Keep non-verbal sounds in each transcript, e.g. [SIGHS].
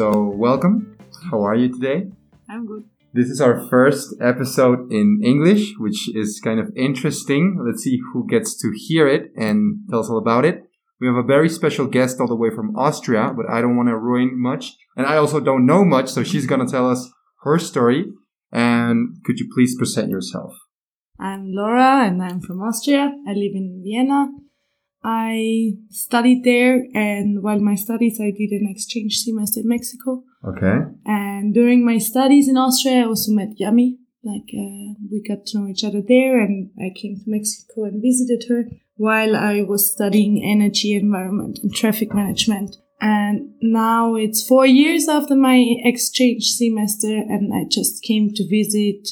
So, welcome. How are you today? I'm good. This is our first episode in English, which is kind of interesting. Let's see who gets to hear it and tell us all about it. We have a very special guest all the way from Austria, but I don't want to ruin much. And I also don't know much, so she's going to tell us her story. And could you please present yourself? I'm Laura and I'm from Austria. I live in Vienna. I studied there, and while my studies, I did an exchange semester in Mexico. Okay. And during my studies in Austria, I also met Yami. Like, uh, we got to know each other there, and I came to Mexico and visited her while I was studying energy, environment, and traffic management. And now it's four years after my exchange semester, and I just came to visit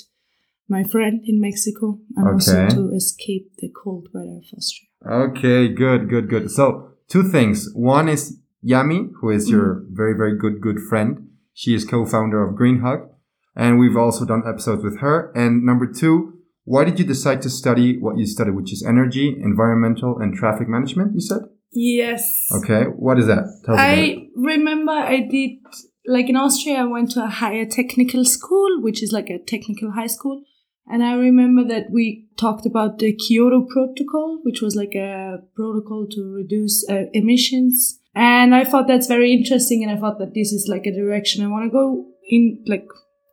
my friend in Mexico and Okay. also to escape the cold weather of Austria. Okay, good, good, good. So, two things. One is Yami, who is your mm-hmm. very, very good, good friend. She is co-founder of Green Hug, and we've also done episodes with her. And number two, why did you decide to study what you studied, which is energy, environmental, and traffic management? You said. Yes. Okay, what is that? Tell us about it. I remember I did like in Austria I went to a higher technical school, which is like a technical high school. And I remember that we talked about the Kyoto Protocol, which was like a protocol to reduce uh, emissions. And I thought that's very interesting. And I thought that this is like a direction I want to go in, like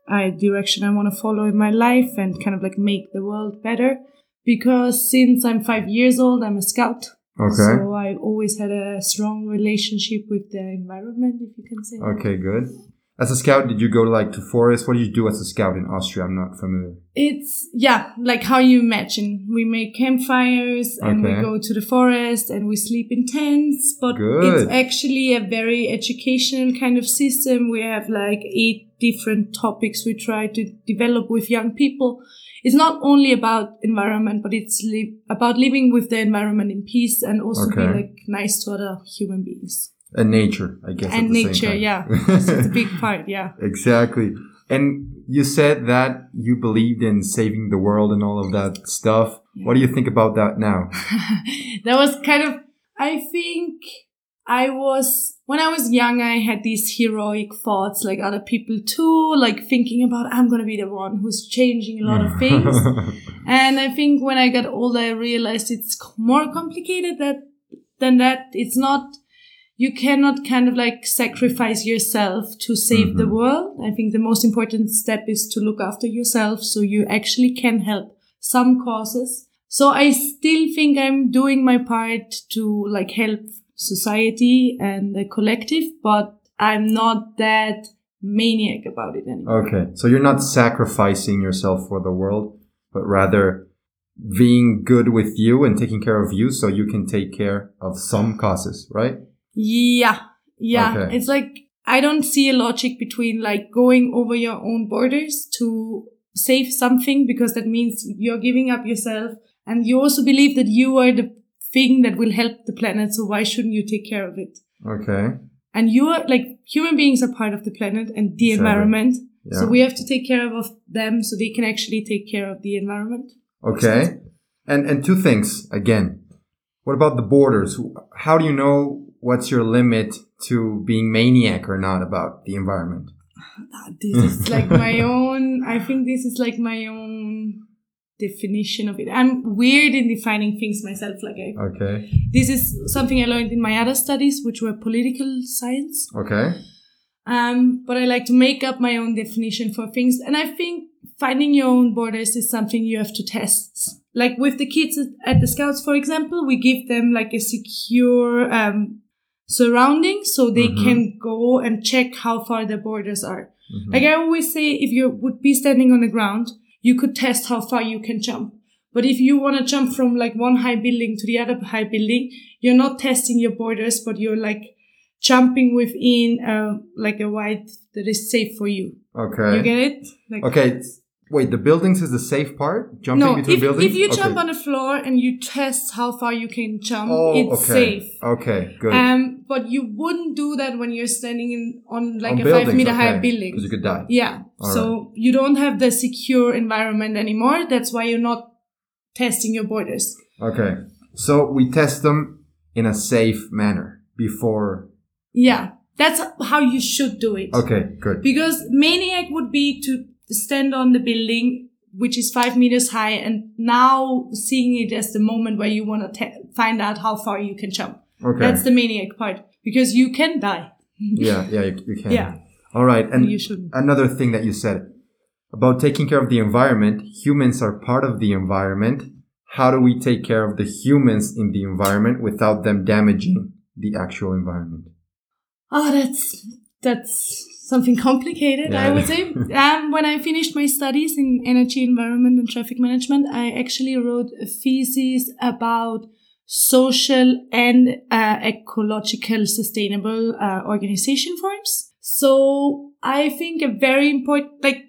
a direction I want to follow in my life and kind of like make the world better. Because since I'm five years old, I'm a scout. Okay. So I always had a strong relationship with the environment, if you can say. that. Okay, good. As a scout, did you go like to forest? What do you do as a scout in Austria? I'm not familiar. It's yeah, like how you imagine. We make campfires and Okay. we go to the forest and we sleep in tents. But Good. it's actually a very educational kind of system. We have like eight different topics we try to develop with young people. It's not only about environment, but it's li- about living with the environment in peace and also be like nice to other human beings. And nature, I guess. and nature, yeah. [LAUGHS] it's a big part, yeah. Exactly. And you said that you believed in saving the world and all of that stuff. What do you think about that now? [LAUGHS] that was kind of i think i was when i was young i had these heroic thoughts like other people too like thinking about i'm gonna be the one who's changing a lot of things [LAUGHS] and i think when i got older i realized it's more complicated that than that it's not you cannot kind of like sacrifice yourself to save the mm-hmm. world i think the most important step is to look after yourself so you actually can help some causes so I still think I'm doing my part to like help society and the collective, but I'm not that maniac about it anymore. okay. So you're not sacrificing yourself for the world, but rather being good with you and taking care of you so you can take care of some causes, right? Yeah. Yeah. Okay. It's like I don't see a logic between like going over your own borders to save something because that means you're giving up yourself and you also believe that you are the thing that will help the planet. So why shouldn't you take care of it? Okay. and you are like human beings are part of the planet and the environment Yeah. so we have to take care of them so they can actually take care of the environment Okay. And and two things again. What about the borders? How do you know what's your limit to being maniac or not about the environment? Ah, this is like my [LAUGHS] own i think this is like my own definition of it i'm weird in defining things myself like I, Okay. this is something i learned in my other studies which were political science Okay. Um, but I like to make up my own definition for things. And I think finding your own borders is something you have to test. Like with the kids at, at the scouts, for example, we give them like a secure, um, surrounding so they Mhm. can go and check how far their borders are. Mhm. Like I always say, if you would be standing on the ground, you could test how far you can jump. But if you want to jump from like one high building to the other high building, you're not testing your borders, but you're like jumping within uh, like a wide that is safe for you. Okay. You get it? Like, Okay. Wait, the buildings is the safe part? Jumping No, between if, buildings? if you Okay. jump on the floor and you test how far you can jump, oh, it's okay. safe. Okay, good. Um, but you wouldn't do that when you're standing in on like On a buildings, five meter high building. Because you could die. Yeah. All so you don't have the secure environment anymore. That's why you're not testing your borders. Okay. So we test them in a safe manner before. Yeah. That's how you should do it. Okay, good. Because maniac would be to stand on the building, which is five meters high, and now seeing it as the moment where you want to find out how far you can jump. Okay. That's the maniac part because you can die. yeah, yeah, you, you can. Yeah. All right. And You another thing that you said about taking care of the environment, humans are part of the environment. How do we take care of the humans in the environment without them damaging the actual environment? Oh, that's that's something complicated. I would say. [LAUGHS] um, when I finished my studies in energy, environment, and traffic management, I actually wrote a thesis about social and uh, ecological sustainable uh, organization forms. So I think a very important, like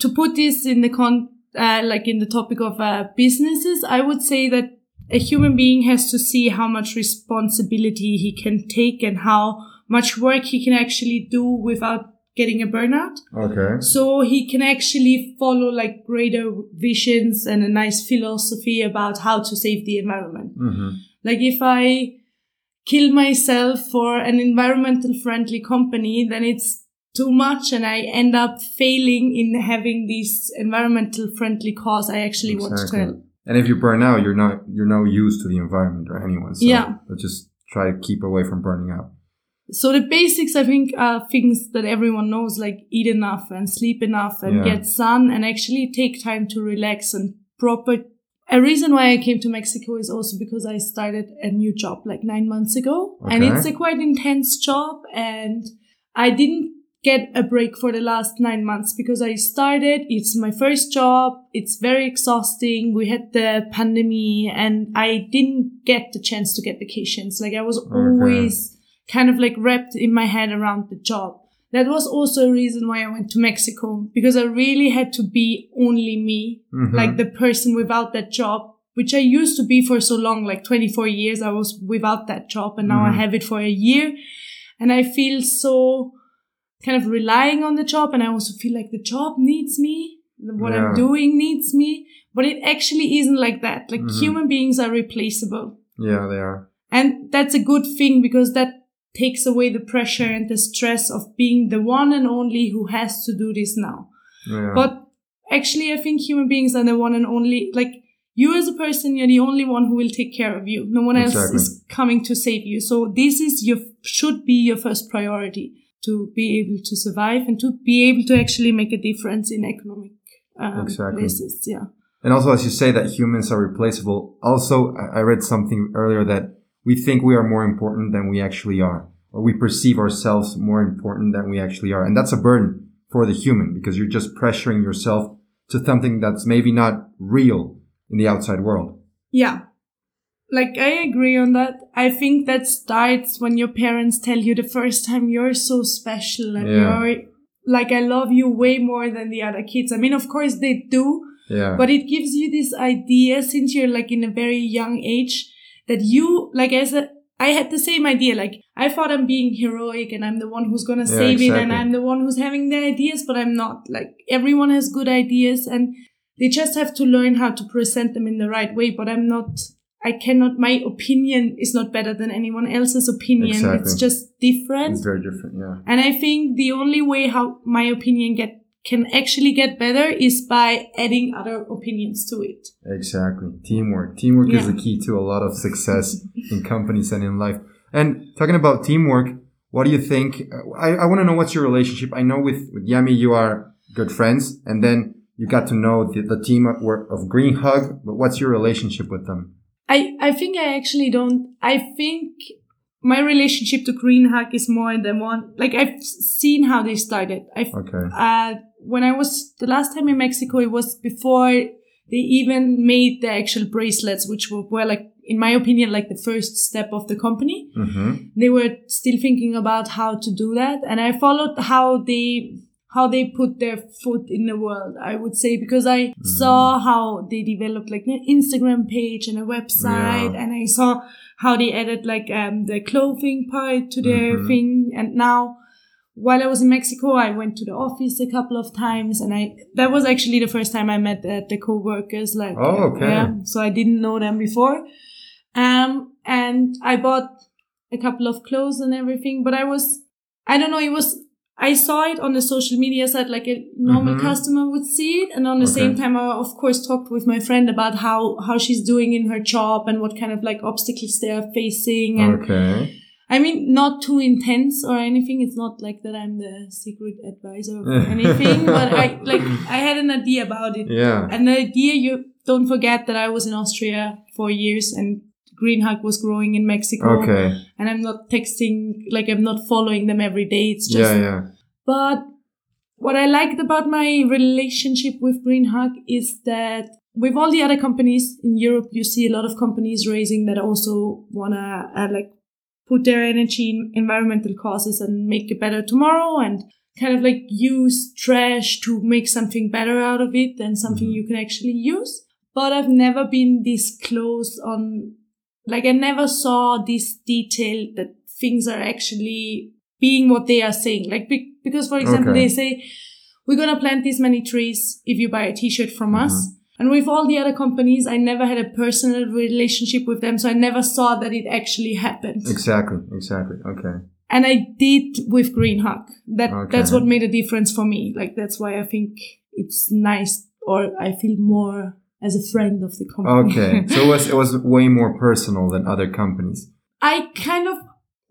to put this in the con, uh, like in the topic of uh, businesses, I would say that a human being has to see how much responsibility he can take and how much work he can actually do without getting a burnout. Okay. So he can actually follow like greater visions and a nice philosophy about how to save the environment. Mm-hmm. Like if I kill myself for an environmental friendly company, then it's too much and I end up failing in having this environmental friendly cause I actually want to help. And if you burn out, you're not you're no use to the environment or anyone. So Yeah. just try to keep away from burning out. So the basics, I think, are things that everyone knows, like eat enough and sleep enough and Yeah. get sun and actually take time to relax and proper. A reason why I came to Mexico is also because I started a new job like nine months ago and it's a quite intense job and I didn't get a break for the last nine months because I started, it's my first job. It's very exhausting. We had the pandemic and I didn't get the chance to get vacations. Like I was always kind of like wrapped in my head around the job. That was also a reason why I went to Mexico because I really had to be only me, Mhm. like the person without that job, which I used to be for so long, like 24 years. I was without that job and now I Mhm. have it for a year. And I feel so kind of relying on the job. And I also feel like the job needs me. What Yeah. I'm doing needs me. But it actually isn't like that. Like Mhm. human beings are replaceable. Yeah, they are. And that's a good thing because that takes away the pressure and the stress of being the one and only who has to do this now. Yeah. But actually, I think human beings are the one and only, like you as a person, you're the only one who will take care of you. No one else Exactly. is coming to save you. So this is your, should be your first priority to be able to survive and to be able to actually make a difference in economic um, Exactly. places. Yeah. And also, as you say that humans are replaceable, also, I I read something earlier that we think we are more important than we actually are, or we perceive ourselves more important than we actually are. And that's a burden for the human because you're just pressuring yourself to something that's maybe not real in the outside world. Yeah. Like, I agree on that. I think that starts when your parents tell you the first time you're so special and Yeah. you're like, I love you way more than the other kids. I mean, of course they do, Yeah. but it gives you this idea since you're like in a very young age that you, like, as a, I had the same idea. Like, I thought I'm being heroic and I'm the one who's gonna Yeah, save it and. I'm the one who's having the ideas, but I'm not. Like, everyone has good ideas and they just have to learn how to present them in the right way. But I'm not, I cannot, my opinion is not better than anyone else's opinion. Exactly. It's just different. it's very different. Yeah. And I think the only way how my opinion get can actually get better is by adding other opinions to it. Exactly. Teamwork. Teamwork is the key to a lot of success in companies and in life. And talking about teamwork, what do you think? I, I want to know what's your relationship. I know with, with Yami, you are good friends and then you got to know the, the team of, of Green Hug, but what's your relationship with them? I, I think I actually don't, I think my relationship to Green Hug is more than one, like I've seen how they started. I've, Okay. uh, when I was the last time in Mexico, it was before they even made the actual bracelets, which were, were like, in my opinion, like the first step of the company. Mm-hmm. They were still thinking about how to do that. And I followed how they, how they put their foot in the world, I would say, because I saw how they developed like an Instagram page and a website Yeah. and I saw how they added like um, the clothing part to their Mhm. thing. And now, while I was in Mexico, I went to the office a couple of times, and I that was actually the first time I met the, the co-workers. Like, Oh, okay. yeah, so I didn't know them before. Um, and I bought a couple of clothes and everything, but I was, I don't know, it was. I saw it on the social media side like a normal Mhm. customer would see it, and on the Okay. same time, I of course talked with my friend about how how she's doing in her job and what kind of like obstacles they are facing, and Okay. I mean, not too intense or anything. It's not like that I'm the secret advisor or [LAUGHS] anything, but I like I had an idea about it. Yeah. And the idea you don't forget that I was in Austria for years and Green Hug was growing in Mexico. Okay. And I'm not texting like I'm not following them every day. It's just Yeah, yeah. but what I liked about my relationship with Green Hug is that with all the other companies in Europe, you see a lot of companies raising that also wanna uh, like put their energy in environmental causes and make it better tomorrow and kind of like use trash to make something better out of it and something Mhm. you can actually use. But I've never been this close on, like I never saw this detail that things are actually being what they are saying. Like, be- because for example, Okay. they say, we're going to plant this many trees if you buy a t-shirt from us. And with all the other companies, I never had a personal relationship with them. So I never saw that it actually happened. Exactly. Exactly. Okay. And I did with Green Hug. That, that's what made a difference for me. Like, that's why I think it's nice or I feel more as a friend of the company. Okay. so it was it was way more personal than other companies. [LAUGHS] I kind of,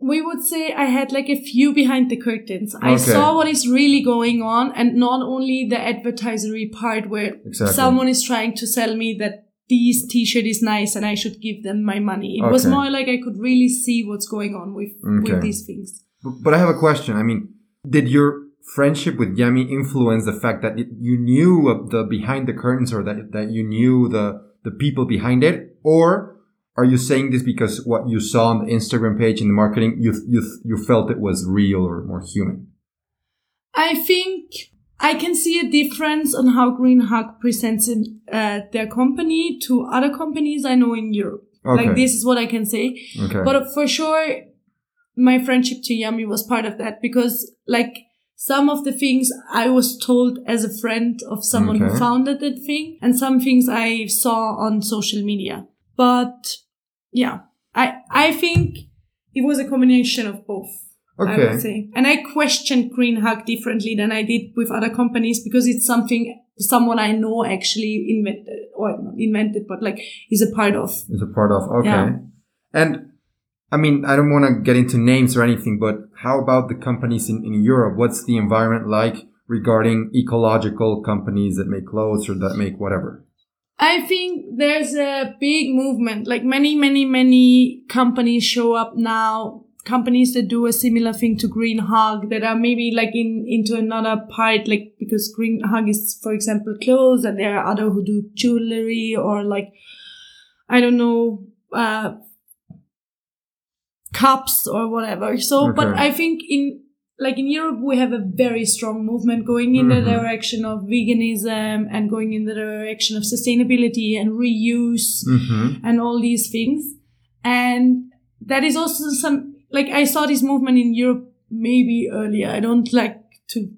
we would say I had like a few behind the curtains. I saw what is really going on and not only the advertisery part where Exactly. someone is trying to sell me that this t-shirt is nice and I should give them my money. It was more like I could really see what's going on with, Okay. with these things. But, but I have a question. I mean, did your friendship with Yami influence the fact that it, you knew the behind the curtains or that, that you knew the, the people behind it? Or are you saying this because what you saw on the Instagram page in the marketing, you, you, you felt it was real or more human? I think I can see a difference on how Green Hug presents in, uh, their company to other companies I know in Europe. Okay. Like this is what I can say. Okay. But for sure, my friendship to Yami was part of that because like some of the things I was told as a friend of someone who founded that thing and some things I saw on social media. But yeah, I, I think it was a combination of both. I okay. would say. And I questioned Green Hug differently than I did with other companies because it's something someone I know actually invented or not invented, but like is a part of. Is a part of. Okay. Yeah. And I mean, I don't want to get into names or anything, but how about the companies in, in Europe? What's the environment like regarding ecological companies that make clothes or that make whatever? I think there's a big movement. Like many, many, many companies show up now. Companies that do a similar thing to Green Hug that are maybe like in into another part, like because Green Hug is, for example, clothes, and there are other who do jewelry or like I don't know, uh, cups or whatever. So, but I think in like in Europe, we have a very strong movement going in the Mhm. direction of veganism and going in the direction of sustainability and reuse Mm-hmm. and all these things. And that is also some, like I saw this movement in Europe maybe earlier. I don't like to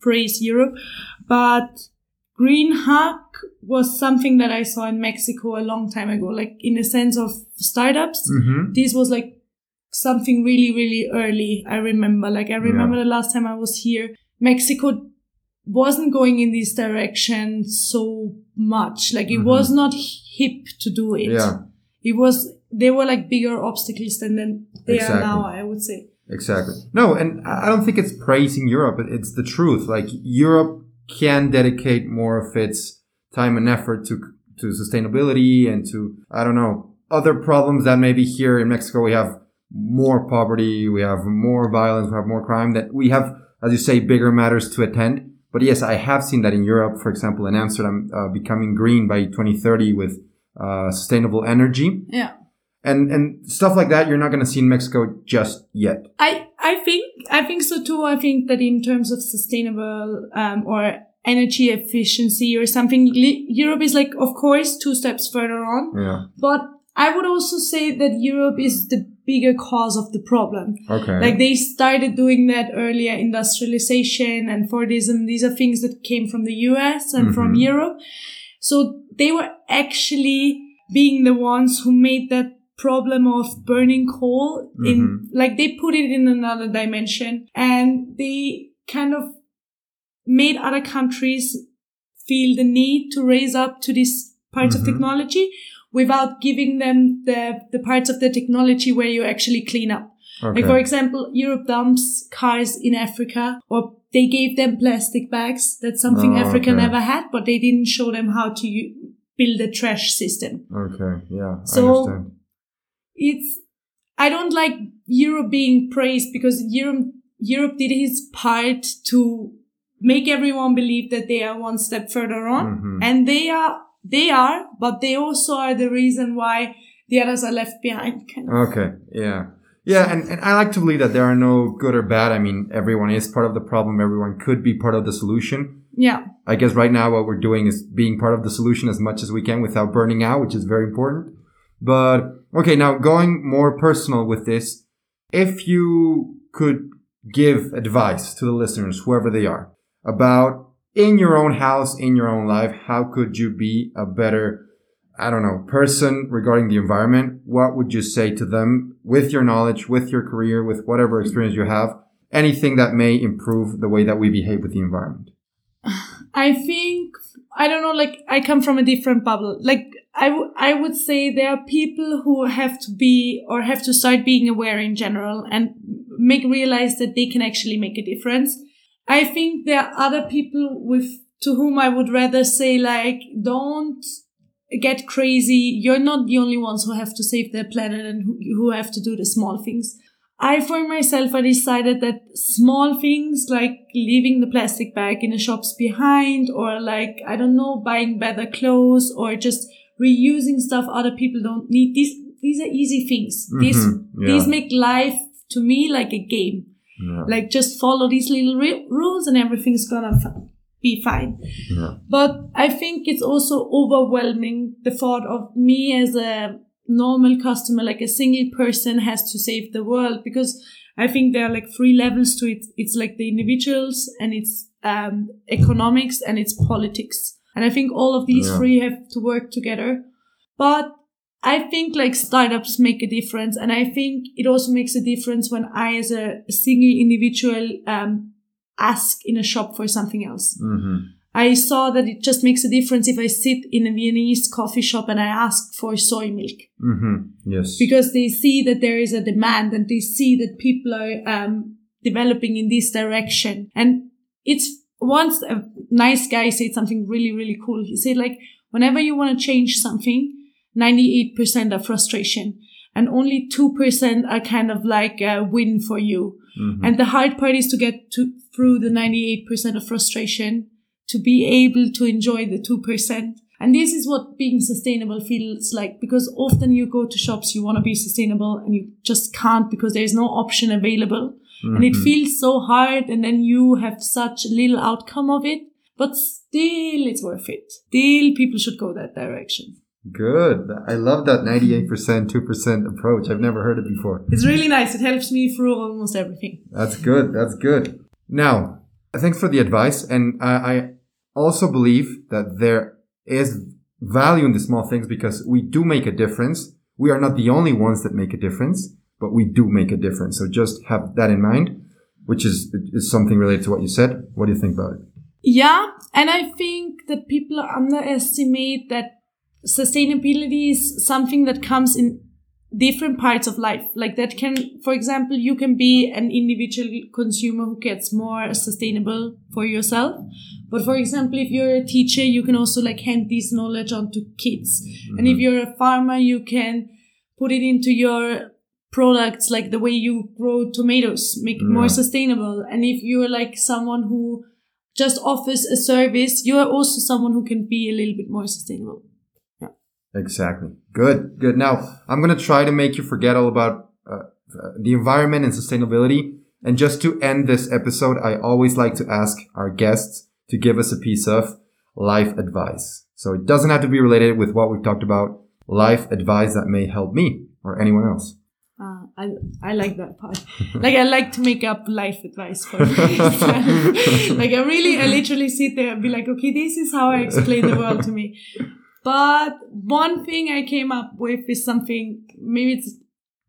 praise Europe, but Green Hug was something that I saw in Mexico a long time ago, like in the sense of startups Mm-hmm. this was like something really really early i remember like i remember Yeah. the last time i was here mexico wasn't going in this direction so much like it Mhm. was not hip to do it Yeah, it was they were like bigger obstacles than than they Exactly. are now i would say exactly. No, and I don't think it's praising Europe. It- It's the truth. Like Europe can dedicate more of its time and effort to to sustainability and to I don't know other problems that maybe here in Mexico we have more poverty, we have more violence, we have more crime. That we have, as you say, bigger matters to attend. But yes, I have seen that in Europe, for example, in Amsterdam, uh, becoming green by 2030 with uh, sustainable energy. Yeah. And, and stuff like that, you're not going to see in Mexico just yet. I, I think, I think so too. I think that in terms of sustainable, um, or energy efficiency or something, Europe is like, of course, two steps further on. Yeah. But I would also say that Europe is the bigger cause of the problem. Okay. Like they started doing that earlier, industrialization and Fordism. These are things that came from the US and mm-hmm. from Europe. So they were actually being the ones who made that problem of burning coal in, mm-hmm. like they put it in another dimension and they kind of made other countries feel the need to raise up to these parts mm-hmm. of technology without giving them the, the parts of the technology where you actually clean up. Okay. Like, for example, Europe dumps cars in Africa or they gave them plastic bags. That's something oh, Africa okay. never had, but they didn't show them how to build a trash system. Okay. Yeah. So it's, I don't like Europe being praised because Europe, Europe did his part to make everyone believe that they are one step further on mm-hmm. and they are they are, but they also are the reason why the others are left behind. Kind of. Okay. Yeah. Yeah, and, and I like to believe that there are no good or bad. I mean, everyone is part of the problem. Everyone could be part of the solution. Yeah. I guess right now what we're doing is being part of the solution as much as we can without burning out, which is very important. But okay, now going more personal with this, if you could give advice to the listeners, whoever they are, about in your own house, in your own life, how could you be a better, I don't know, person regarding the environment? What would you say to them with your knowledge, with your career, with whatever experience you have? Anything that may improve the way that we behave with the environment? [SIGHS] I think, I don't know, like I come from a different bubble. Like I, I would say there are people who have to be or have to start being aware in general and make realize that they can actually make a difference I think there are other people with to whom I would rather say like, don't get crazy. You're not the only ones who have to save the planet and who, who have to do the small things. I, for myself, I decided that small things like leaving the plastic bag in the shops behind or like, I don't know, buying better clothes or just reusing stuff other people don't need. These, these are easy things. Mm-hmm. These, yeah. these make life to me like a game. Yeah. Like just follow these little re- rules and everything's gonna f- be fine. Yeah. But I think it's also overwhelming the thought of me as a normal customer, like a single person has to save the world because I think there are like three levels to it. It's like the individuals and it's um, economics and it's politics. And I think all of these yeah. three have to work together. But I think like startups make a difference. And I think it also makes a difference when I, as a single individual, um, ask in a shop for something else. Mm-hmm. I saw that it just makes a difference if I sit in a Viennese coffee shop and I ask for soy milk. Mm-hmm. Yes. Because they see that there is a demand and they see that people are um, developing in this direction. And it's once a nice guy said something really, really cool. He said like, whenever you want to change something, 98% are frustration and only 2% are kind of like a win for you. Mm-hmm. And the hard part is to get to, through the 98% of frustration to be able to enjoy the 2%. And this is what being sustainable feels like because often you go to shops, you want to be sustainable and you just can't because there's no option available. Mm-hmm. And it mm-hmm. feels so hard. And then you have such little outcome of it, but still it's worth it. Still people should go that direction. Good. I love that 98%, 2% approach. I've never heard it before. It's really nice. It helps me through almost everything. That's good. That's good. Now, thanks for the advice. And I, I also believe that there is value in the small things because we do make a difference. We are not the only ones that make a difference, but we do make a difference. So just have that in mind, which is, is something related to what you said. What do you think about it? Yeah. And I think that people underestimate that sustainability is something that comes in different parts of life. Like that can, for example, you can be an individual consumer who gets more sustainable for yourself. But for example, if you're a teacher, you can also like hand this knowledge on to kids. Mm-hmm. And if mm-hmm. you're a farmer, you can put it into your products, like the way you grow tomatoes, make it more sustainable. And if you're like someone who just offers a service, you are also someone who can be a little bit more sustainable. Exactly. Good. Good. Now I'm going to try to make you forget all about uh, the environment and sustainability. And just to end this episode, I always like to ask our guests to give us a piece of life advice. So it doesn't have to be related with what we've talked about. Life advice that may help me or anyone else. Uh, I I like that part. [LAUGHS] like I like to make up life advice for myself. [LAUGHS] [LAUGHS] like I really, I literally sit there and be like, okay, this is how I explain the world to me. But one thing I came up with is something maybe it's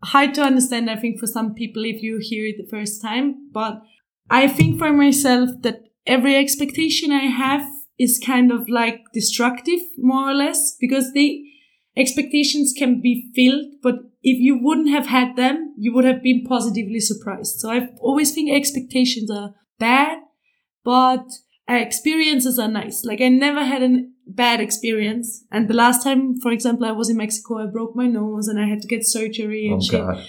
hard to understand. I think for some people if you hear it the first time, but I think for myself that every expectation I have is kind of like destructive, more or less, because the expectations can be filled, but if you wouldn't have had them, you would have been positively surprised. So I always think expectations are bad, but experiences are nice. Like I never had a bad experience. And the last time, for example, I was in Mexico, I broke my nose and I had to get surgery and oh, shit. God.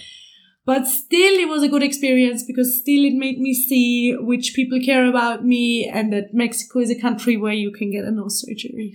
But still, it was a good experience because still it made me see which people care about me and that Mexico is a country where you can get a nose surgery.